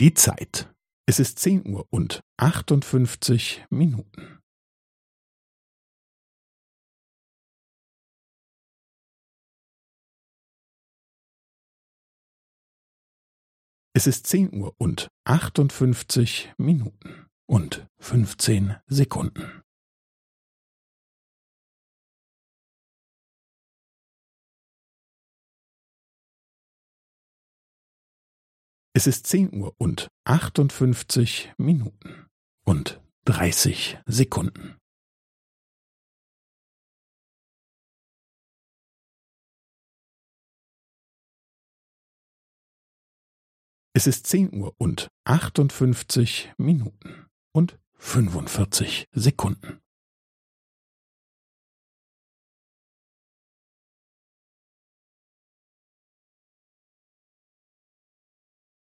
Die Zeit. Es ist zehn Uhr und achtundfünfzig Minuten. Es ist zehn Uhr und achtundfünfzig Minuten und fünfzehn Sekunden. Es ist zehn Uhr und achtundfünfzig Minuten und dreißig Sekunden. Es ist zehn Uhr und achtundfünfzig Minuten und fünfundvierzig Sekunden.